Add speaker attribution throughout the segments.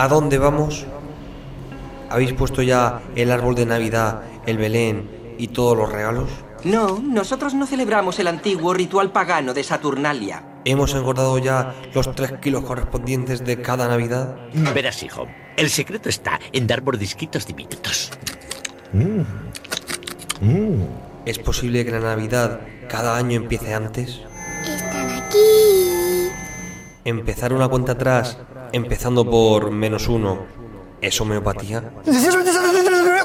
Speaker 1: ¿A dónde vamos? ¿Habéis puesto ya el árbol de Navidad, el Belén y todos los regalos?
Speaker 2: No, nosotros no celebramos el antiguo ritual pagano de Saturnalia.
Speaker 1: ¿Hemos engordado ya los tres kilos correspondientes de cada Navidad?
Speaker 3: Verás, hijo, el secreto está en dar mordisquitos diminutos.
Speaker 1: ¿Es posible que la Navidad cada año empiece antes?
Speaker 4: Están aquí.
Speaker 1: Empezar una cuenta atrás, empezando por menos uno, ¿es homeopatía?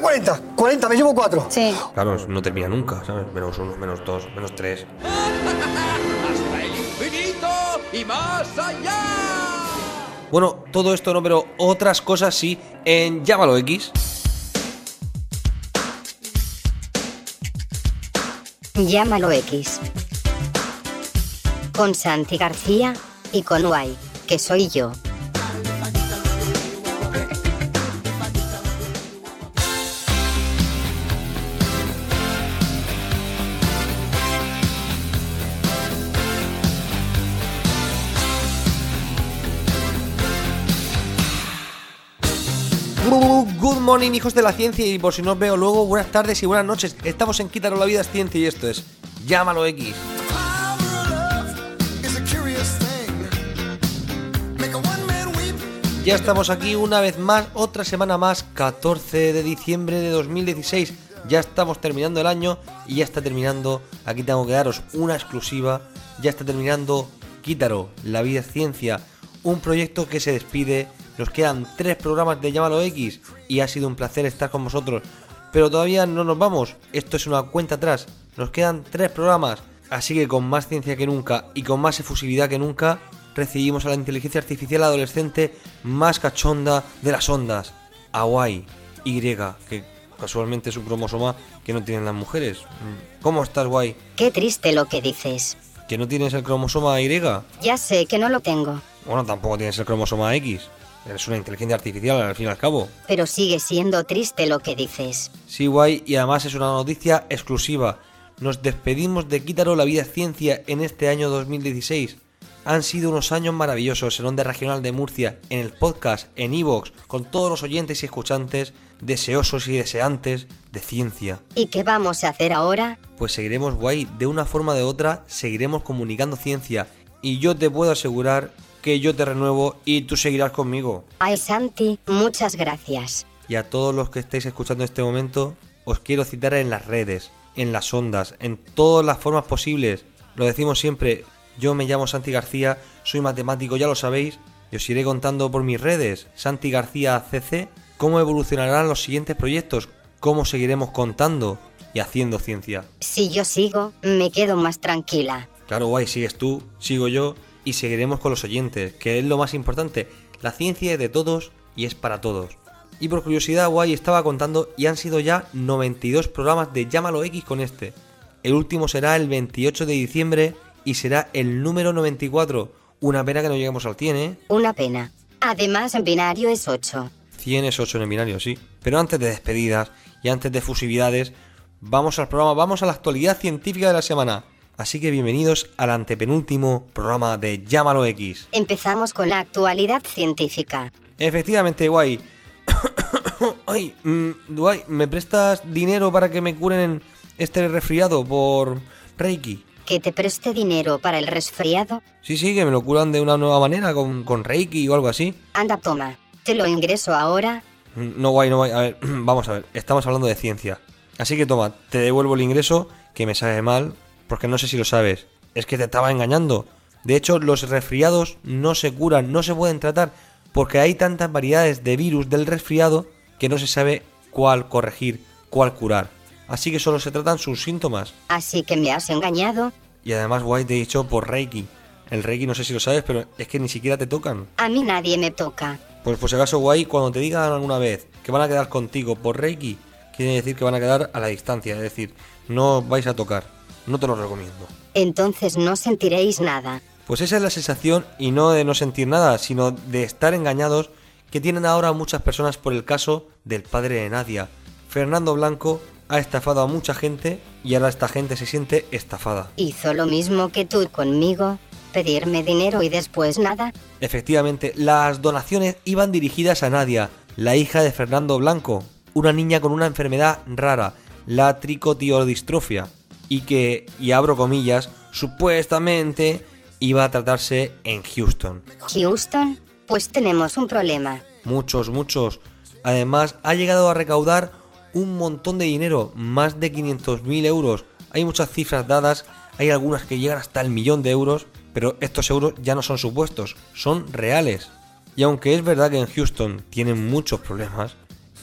Speaker 5: 40, 40, me llevo 4.
Speaker 6: Sí.
Speaker 1: Claro, no termina nunca, ¿sabes? Menos uno, menos dos, menos tres.
Speaker 7: ¡Hasta el infinito y más allá!
Speaker 1: Bueno, todo esto no, pero otras cosas sí en Llámalo X.
Speaker 4: Llámalo X. Con Santi García y con Guay, que soy yo.
Speaker 1: Morning, hijos de la ciencia, y por si no os veo luego, buenas tardes y buenas noches. Estamos en Quítaro la vida es ciencia y esto es Llámalo X. Ya estamos aquí una vez más, otra semana más, 14 de diciembre de 2016. Ya estamos terminando el año y ya está terminando, aquí tengo que daros una exclusiva, ya está terminando Quítaro, la vida es ciencia, un proyecto que se despide, nos quedan tres programas de Llámalo X y ha sido un placer estar con vosotros, pero todavía no nos vamos, esto es una cuenta atrás, nos quedan tres programas, así que con más ciencia que nunca y con más efusividad que nunca, recibimos a la inteligencia artificial adolescente más cachonda de las ondas, Hawaii Y, que casualmente es un cromosoma que no tienen las mujeres. ¿Cómo estás, Guay?
Speaker 4: Qué triste lo que dices.
Speaker 1: ¿Que no tienes el cromosoma Y?
Speaker 4: Ya sé que no lo tengo,
Speaker 1: Bueno, tampoco tienes el cromosoma X. Eres una inteligencia artificial al fin y al cabo.
Speaker 4: pero sigue siendo triste lo que dices.
Speaker 1: Sí, guay, y además es una noticia exclusiva. Nos despedimos de Quítaro la vida es ciencia en este año 2016. Han sido unos años maravillosos en Onda Regional de Murcia, en el podcast, en Evox, con todos los oyentes y escuchantes deseosos y deseantes de ciencia.
Speaker 4: ¿Y qué vamos a hacer ahora?
Speaker 1: Pues seguiremos guay, de una forma o de otra seguiremos comunicando ciencia y yo te puedo asegurar que yo te renuevo y tú seguirás conmigo.
Speaker 4: Ay, Santi, muchas gracias.
Speaker 1: Y a todos los que estáis escuchando en este momento, os quiero citar en las redes, en las ondas, en todas las formas posibles. Lo decimos siempre, yo me llamo Santi García, soy matemático, ya lo sabéis, y os iré contando por mis redes, Santi García CC, cómo evolucionarán los siguientes proyectos, cómo seguiremos contando y haciendo ciencia.
Speaker 4: Si yo sigo, me quedo más tranquila.
Speaker 1: Claro, guay, sigues tú, sigo yo y seguiremos con los oyentes, que es lo más importante. La ciencia es de todos y es para todos. Y por curiosidad, guay, estaba contando y han sido ya 92 programas de Llámalo X con este. El último será el 28 de diciembre y será el número 94. Una pena que no lleguemos al 100, ¿eh?
Speaker 4: Una pena. Además, en binario es 8.
Speaker 1: 100 es 8 en el binario, sí. Pero antes de despedidas y antes de fusividades, vamos al programa, vamos a la actualidad científica de la semana. Así que bienvenidos al antepenúltimo programa de Llámalo X.
Speaker 4: Empezamos con la actualidad científica.
Speaker 1: Efectivamente, guay. Ay, mm, guay, ¿me prestas dinero para que me curen este resfriado por Reiki?
Speaker 4: ¿Que te preste dinero para el resfriado?
Speaker 1: Sí, sí, que me lo curan de una nueva manera, con, con Reiki o algo así.
Speaker 4: Anda, toma. Te lo ingreso ahora.
Speaker 1: No, guay, no, guay. A ver, vamos a ver. Estamos hablando de ciencia. Así que toma, te devuelvo el ingreso, que me sabe mal, porque no sé si lo sabes. Es que te estaba engañando. De hecho, los resfriados no se curan, no se pueden tratar, porque hay tantas variedades de virus del resfriado que no se sabe cuál corregir, cuál curar. Así que solo se tratan sus síntomas.
Speaker 4: Así que me has engañado.
Speaker 1: Y además, guay, te he dicho por Reiki. El Reiki no sé si lo sabes, pero es que ni siquiera te tocan.
Speaker 4: A mí nadie me toca.
Speaker 1: Pues por si acaso, guay, cuando te digan alguna vez que van a quedar contigo por Reiki, quiere decir que van a quedar a la distancia, es decir, no vais a tocar. No te lo recomiendo.
Speaker 4: Entonces no sentiréis nada.
Speaker 1: Pues esa es la sensación, y no de no sentir nada, sino de estar engañados que tienen ahora muchas personas por el caso del padre de Nadia. Fernando Blanco ha estafado a mucha gente y ahora esta gente se siente estafada.
Speaker 4: Hizo lo mismo que tú conmigo. Pedirme dinero y después nada.
Speaker 1: Efectivamente, las donaciones iban dirigidas a Nadia, la hija de Fernando Blanco, una niña con una enfermedad rara, la tricotiodistrofia, y que, y abro comillas, supuestamente iba a tratarse en Houston.
Speaker 4: Houston, pues tenemos un problema.
Speaker 1: Muchos, muchos. Además, ha llegado a recaudar un montón de dinero, más de 500.000 euros. Hay muchas cifras dadas, hay algunas que llegan hasta el millón de euros, pero estos euros ya no son supuestos, son reales. Y aunque es verdad que en Houston tienen muchos problemas,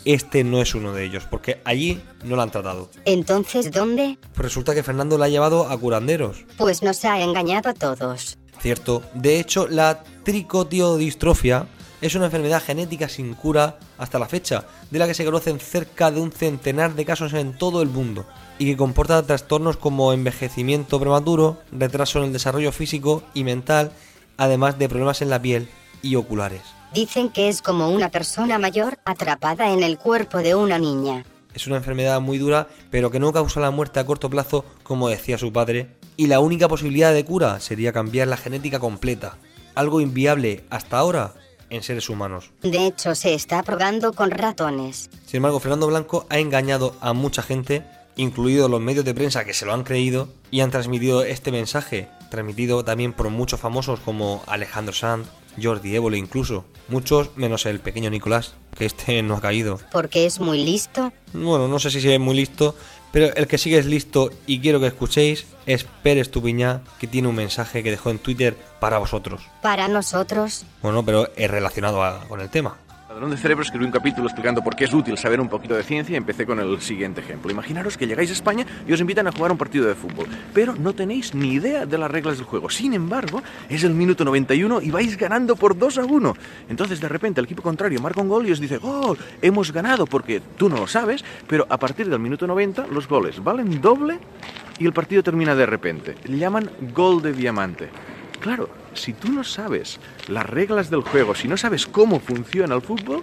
Speaker 1: este no es uno de ellos, porque allí no lo han tratado.
Speaker 4: Entonces, ¿dónde?
Speaker 1: Pues resulta que Fernando la ha llevado a curanderos.
Speaker 4: Pues nos ha engañado a todos.
Speaker 1: Cierto. De hecho, la tricotiodistrofia es una enfermedad genética sin cura hasta la fecha, de la que se conocen cerca de un centenar de casos en todo el mundo, y que comporta trastornos como envejecimiento prematuro, retraso en el desarrollo físico y mental, además de problemas en la piel y oculares.
Speaker 4: Dicen que es como una persona mayor atrapada en el cuerpo de una niña.
Speaker 1: Es una enfermedad muy dura, pero que no causa la muerte a corto plazo, como decía su padre, y la única posibilidad de cura sería cambiar la genética completa, algo inviable hasta ahora en seres humanos.
Speaker 4: De hecho, se está probando con ratones.
Speaker 1: Sin embargo, Fernando Blanco ha engañado a mucha gente, incluidos los medios de prensa que se lo han creído y han transmitido este mensaje, transmitido también por muchos famosos como Alejandro Sanz, Jordi Évole incluso, muchos menos el pequeño Nicolás, que este no ha caído.
Speaker 4: Porque es muy listo.
Speaker 1: Bueno, no sé si es muy listo, pero el que sigue es listo y quiero que escuchéis es Pérez Tupiñá, que tiene un mensaje que dejó en Twitter para vosotros.
Speaker 4: Para nosotros.
Speaker 1: Bueno, pero es relacionado a- con el tema.
Speaker 6: Ladrón de Cerebro escribió un capítulo explicando por qué es útil saber un poquito de ciencia y empecé con el siguiente ejemplo. Imaginaros que llegáis a España y os invitan a jugar un partido de fútbol, pero no tenéis ni idea de las reglas del juego. Sin embargo, es el minuto 91 y vais ganando por 2 a 1. Entonces, de repente, el equipo contrario marca un gol y os dice, ¡Gol! Hemos ganado porque tú no lo sabes, pero a partir del minuto 90 los goles valen doble y el partido termina de repente. Llaman gol de diamante. Claro, si tú no sabes las reglas del juego, si no sabes cómo funciona el fútbol,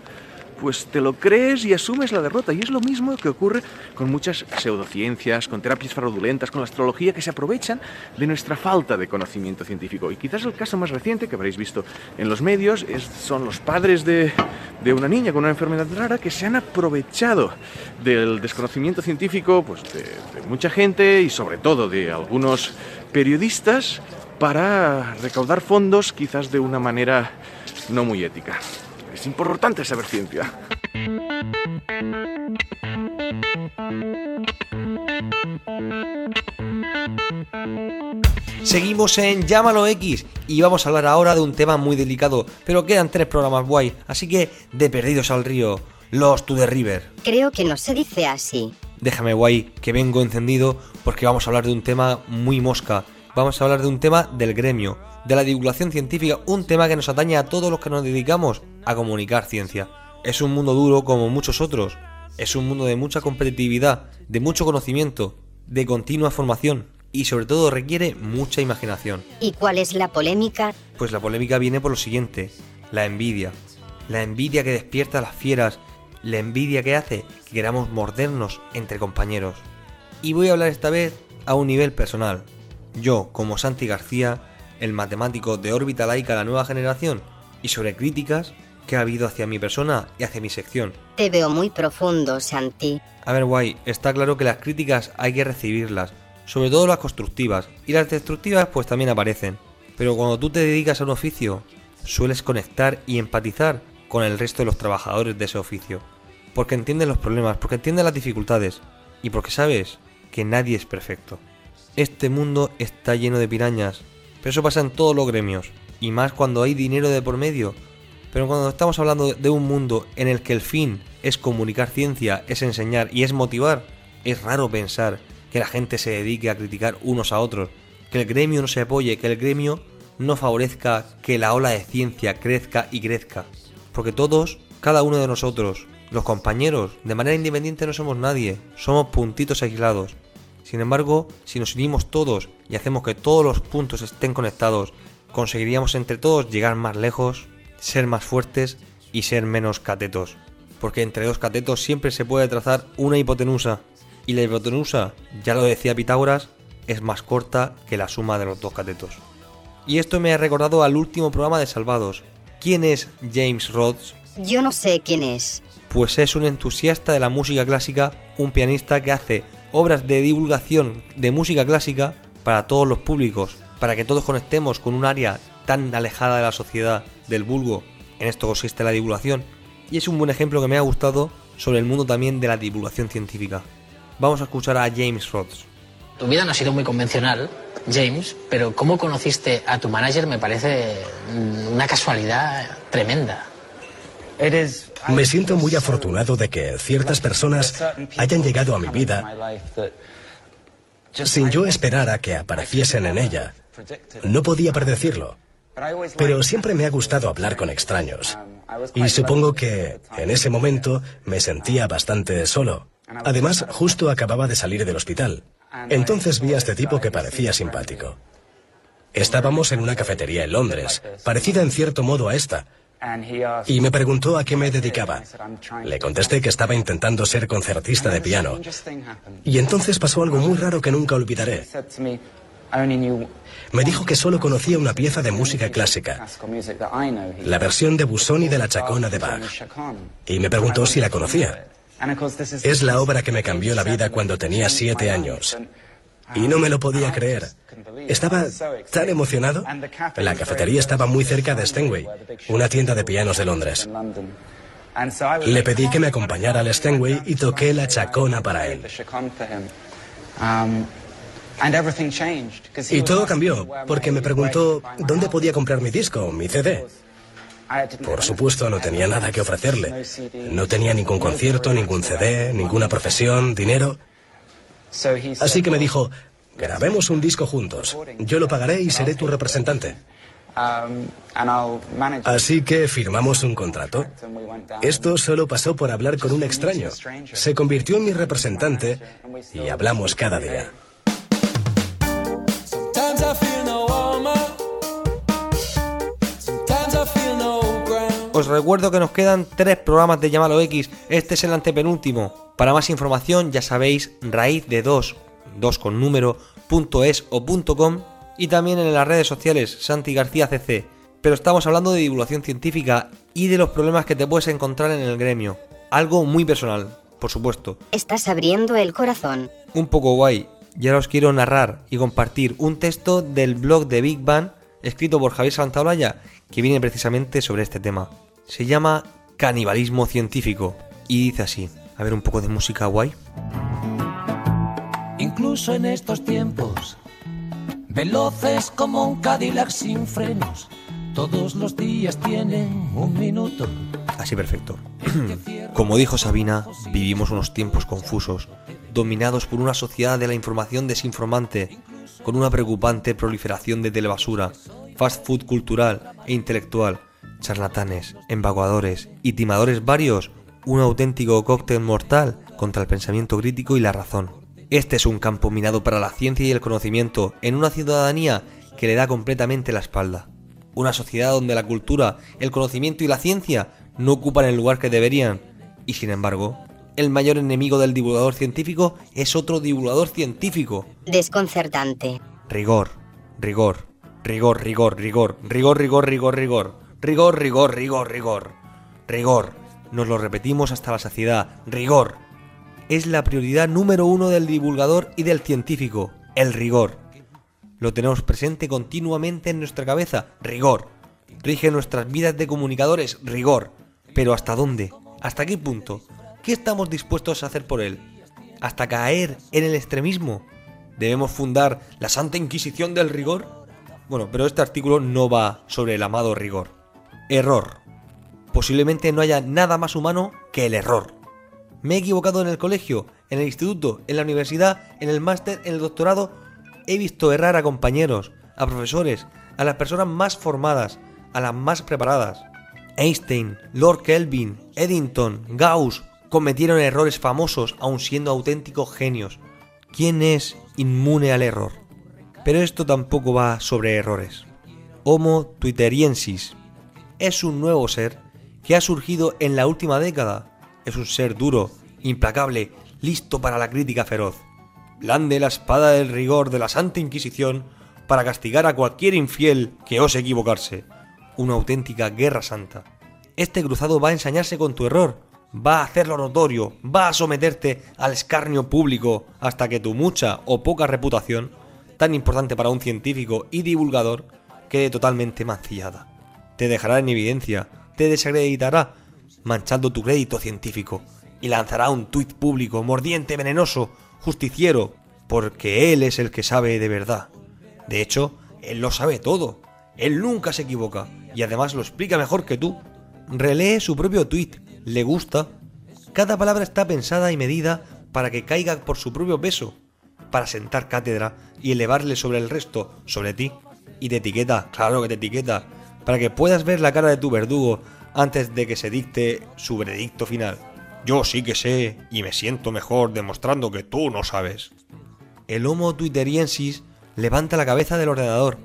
Speaker 6: pues te lo crees y asumes la derrota. Y es lo mismo que ocurre con muchas pseudociencias, con terapias fraudulentas, con la astrología, que se aprovechan de nuestra falta de conocimiento científico. Y quizás el caso más reciente que habréis visto en los medios es- son los padres de, de una niña con una enfermedad rara que se han aprovechado del desconocimiento científico pues, de, de mucha gente y sobre todo de algunos periodistas para recaudar fondos quizás de una manera no muy ética. Es importante saber ciencia.
Speaker 1: Seguimos en Llámalo X y vamos a hablar ahora de un tema muy delicado, pero quedan tres programas guay, así que de Perdidos al Río, los To The River.
Speaker 4: Creo que no se dice así.
Speaker 1: Déjame guay, que vengo encendido porque vamos a hablar de un tema muy mosca. Vamos a hablar de un tema del gremio, de la divulgación científica, un tema que nos atañe a todos los que nos dedicamos a comunicar ciencia. Es un mundo duro como muchos otros. Es un mundo de mucha competitividad, de mucho conocimiento, de continua formación y sobre todo requiere mucha imaginación.
Speaker 4: ¿Y cuál es la polémica?
Speaker 1: Pues la polémica viene por lo siguiente, la envidia. La envidia que despierta a las fieras, la envidia que hace que queramos mordernos entre compañeros. Y voy a hablar esta vez a un nivel personal. Yo, como Santi García, el matemático de órbita laica la nueva generación, y sobre críticas que ha habido hacia mi persona y hacia mi sección.
Speaker 4: Te veo muy profundo, Santi.
Speaker 1: A ver, guay, está claro que las críticas hay que recibirlas, sobre todo las constructivas, y las destructivas pues también aparecen. Pero cuando tú te dedicas a un oficio, sueles conectar y empatizar con el resto de los trabajadores de ese oficio. Porque entienden los problemas, porque entienden las dificultades y porque sabes que nadie es perfecto. Este mundo está lleno de pirañas, pero eso pasa en todos los gremios, y más cuando hay dinero de por medio. Pero cuando estamos hablando de un mundo en el que el fin es comunicar ciencia, es enseñar y es motivar, es raro pensar que la gente se dedique a criticar unos a otros, que el gremio no se apoye, que el gremio no favorezca que la ola de ciencia crezca y crezca. Porque todos, cada uno de nosotros, los compañeros, de manera independiente no somos nadie, somos puntitos aislados. Sin embargo, si nos unimos todos y hacemos que todos los puntos estén conectados, conseguiríamos entre todos llegar más lejos, ser más fuertes y ser menos catetos. Porque entre dos catetos siempre se puede trazar una hipotenusa. Y la hipotenusa, ya lo decía Pitágoras, es más corta que la suma de los dos catetos. Y esto me ha recordado al último programa de Salvados. ¿Quién es James Rhodes?
Speaker 4: Yo no sé quién es.
Speaker 1: Pues es un entusiasta de la música clásica, un pianista que hace obras de divulgación de música clásica para todos los públicos, para que todos conectemos con un área tan alejada de la sociedad, del vulgo. En esto consiste la divulgación. Y es un buen ejemplo que me ha gustado sobre el mundo también de la divulgación científica. Vamos a escuchar a James Rhodes.
Speaker 8: Tu vida no ha sido muy convencional, James, pero cómo conociste a tu manager me parece una casualidad tremenda.
Speaker 9: Me siento muy afortunado de que ciertas personas hayan llegado a mi vida sin yo esperar a que apareciesen en ella. No podía predecirlo. Pero siempre me ha gustado hablar con extraños. Y supongo que en ese momento me sentía bastante solo. Además, justo acababa de salir del hospital. Entonces vi a este tipo que parecía simpático. Estábamos en una cafetería en Londres, parecida en cierto modo a esta, y me preguntó a qué me dedicaba. Le contesté que estaba intentando ser concertista de piano. Y entonces pasó algo muy raro que nunca olvidaré. Me dijo que solo conocía una pieza de música clásica, la versión de Busoni de la Chacona de Bach. Y me preguntó si la conocía. Es la obra que me cambió la vida cuando tenía siete años. Y no me lo podía creer. Estaba tan emocionado. La cafetería estaba muy cerca de Stenway, una tienda de pianos de Londres. Le pedí que me acompañara al Stenway y toqué la chacona para él. Y todo cambió, porque me preguntó dónde podía comprar mi disco, mi CD. Por supuesto, no tenía nada que ofrecerle. No tenía ningún concierto, ningún CD, ninguna profesión, dinero. Así que me dijo, grabemos un disco juntos. Yo lo pagaré y seré tu representante. Así que firmamos un contrato. Esto solo pasó por hablar con un extraño. Se convirtió en mi representante y hablamos cada día.
Speaker 1: Os recuerdo que nos quedan tres programas de Llámalo X. Este es el antepenúltimo. Para más información, ya sabéis, raíz de 2, 2 con número, punto es o punto com y también en las redes sociales Santi García CC. Pero estamos hablando de divulgación científica y de los problemas que te puedes encontrar en el gremio. Algo muy personal, por supuesto.
Speaker 4: Estás abriendo el corazón.
Speaker 1: Un poco guay. Y ahora os quiero narrar y compartir un texto del blog de Big Bang escrito por Javier Santaolalla que viene precisamente sobre este tema. Se llama Canibalismo Científico y dice así. A ver un poco de música guay.
Speaker 10: Incluso en estos tiempos, veloces como un Cadillac sin frenos, todos los días tienen un minuto.
Speaker 1: Así perfecto. Como dijo Sabina, vivimos unos tiempos confusos, dominados por una sociedad de la información desinformante, con una preocupante proliferación de telebasura, fast food cultural e intelectual, charlatanes, embaguadores y timadores varios, un auténtico cóctel mortal contra el pensamiento crítico y la razón. Este es un campo minado para la ciencia y el conocimiento en una ciudadanía que le da completamente la espalda. Una sociedad donde la cultura, el conocimiento y la ciencia no ocupan el lugar que deberían. Y sin embargo, el mayor enemigo del divulgador científico es otro divulgador científico.
Speaker 4: Desconcertante.
Speaker 1: Rigor, rigor, rigor, rigor, rigor, rigor, rigor, rigor, rigor, rigor, rigor, rigor, rigor, rigor. Nos lo repetimos hasta la saciedad. Rigor. Es la prioridad número uno del divulgador y del científico. El rigor. Lo tenemos presente continuamente en nuestra cabeza. Rigor. Rige nuestras vidas de comunicadores. Rigor. Pero ¿hasta dónde? ¿Hasta qué punto? ¿Qué estamos dispuestos a hacer por él? ¿Hasta caer en el extremismo? ¿Debemos fundar la Santa Inquisición del rigor? Bueno, pero este artículo no va sobre el amado rigor. Error. Posiblemente no haya nada más humano que el error. Me he equivocado en el colegio, en el instituto, en la universidad, en el máster, en el doctorado. He visto errar a compañeros, a profesores, a las personas más formadas, a las más preparadas. Einstein, Lord Kelvin, Eddington, Gauss cometieron errores famosos aun siendo auténticos genios. ¿Quién es inmune al error? Pero esto tampoco va sobre errores. Homo twitteriensis es un nuevo ser que ha surgido en la última década. Es un ser duro, implacable, listo para la crítica feroz. Blande la espada del rigor de la Santa Inquisición para castigar a cualquier infiel que ose equivocarse. Una auténtica guerra santa. Este cruzado va a ensañarse con tu error, va a hacerlo notorio, va a someterte al escarnio público hasta que tu mucha o poca reputación, tan importante para un científico y divulgador, quede totalmente mancillada. Te dejará en evidencia, te desacreditará, manchando tu crédito científico, y lanzará un tuit público mordiente, venenoso, justiciero, porque él es el que sabe de verdad. De hecho, él lo sabe todo. Él nunca se equivoca y además lo explica mejor que tú. Relee su propio tuit, le gusta. Cada palabra está pensada y medida para que caiga por su propio peso, para sentar cátedra y elevarle sobre el resto, sobre ti. Y te etiqueta, claro que te etiqueta, para que puedas ver la cara de tu verdugo antes de que se dicte su veredicto final. Yo sí que sé y me siento mejor demostrando que tú no sabes. El Homo Twitteriensis levanta la cabeza del ordenador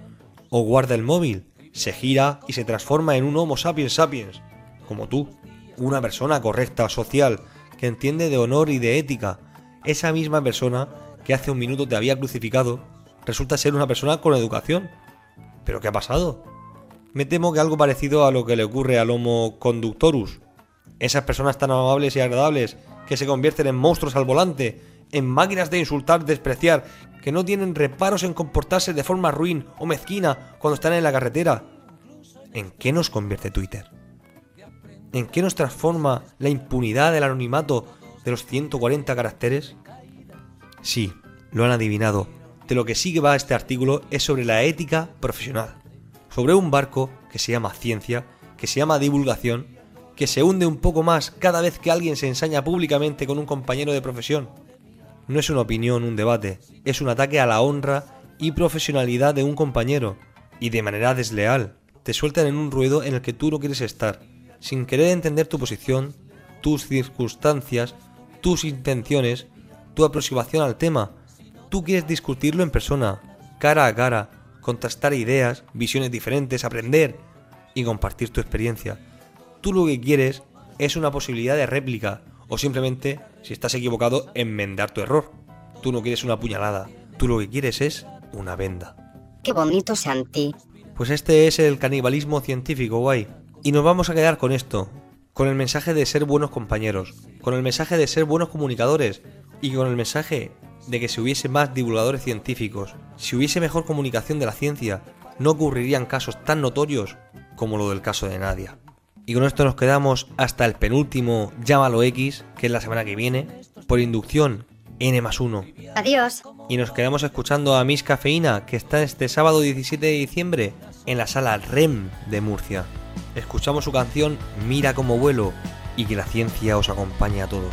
Speaker 1: o guarda el móvil, se gira y se transforma en un Homo sapiens sapiens, como tú, una persona correcta, social, que entiende de honor y de ética. Esa misma persona que hace un minuto te había crucificado resulta ser una persona con educación. ¿Pero qué ha pasado? Me temo que algo parecido a lo que le ocurre al Homo conductorus, esas personas tan amables y agradables que se convierten en monstruos al volante, en máquinas de insultar, despreciar, que no tienen reparos en comportarse de forma ruin o mezquina cuando están en la carretera. ¿En qué nos convierte Twitter? ¿En qué nos transforma la impunidad del anonimato de los 140 caracteres? Sí, lo han adivinado. De lo que sigue va este artículo es sobre la ética profesional. Sobre un barco que se llama ciencia, que se llama divulgación que se hunde un poco más cada vez que alguien se ensaña públicamente con un compañero de profesión. No es una opinión, un debate, es un ataque a la honra y profesionalidad de un compañero, y de manera desleal. Te sueltan en un ruedo en el que tú no quieres estar, sin querer entender tu posición, tus circunstancias, tus intenciones, tu aproximación al tema. Tú quieres discutirlo en persona, cara a cara, contrastar ideas, visiones diferentes, aprender y compartir tu experiencia tú lo que quieres es una posibilidad de réplica o simplemente, si estás equivocado, enmendar tu error. Tú no quieres una puñalada, tú lo que quieres es una venda.
Speaker 4: Qué bonito, Santi.
Speaker 1: Pues este es el canibalismo científico, guay. Y nos vamos a quedar con esto, con el mensaje de ser buenos compañeros, con el mensaje de ser buenos comunicadores y con el mensaje de que si hubiese más divulgadores científicos, si hubiese mejor comunicación de la ciencia, no ocurrirían casos tan notorios como lo del caso de Nadia. Y con esto nos quedamos hasta el penúltimo Llámalo X, que es la semana que viene, por inducción N más 1.
Speaker 4: Adiós.
Speaker 1: Y nos quedamos escuchando a Miss Cafeína, que está este sábado 17 de diciembre en la sala REM de Murcia. Escuchamos su canción Mira como vuelo y que la ciencia os acompañe a todos.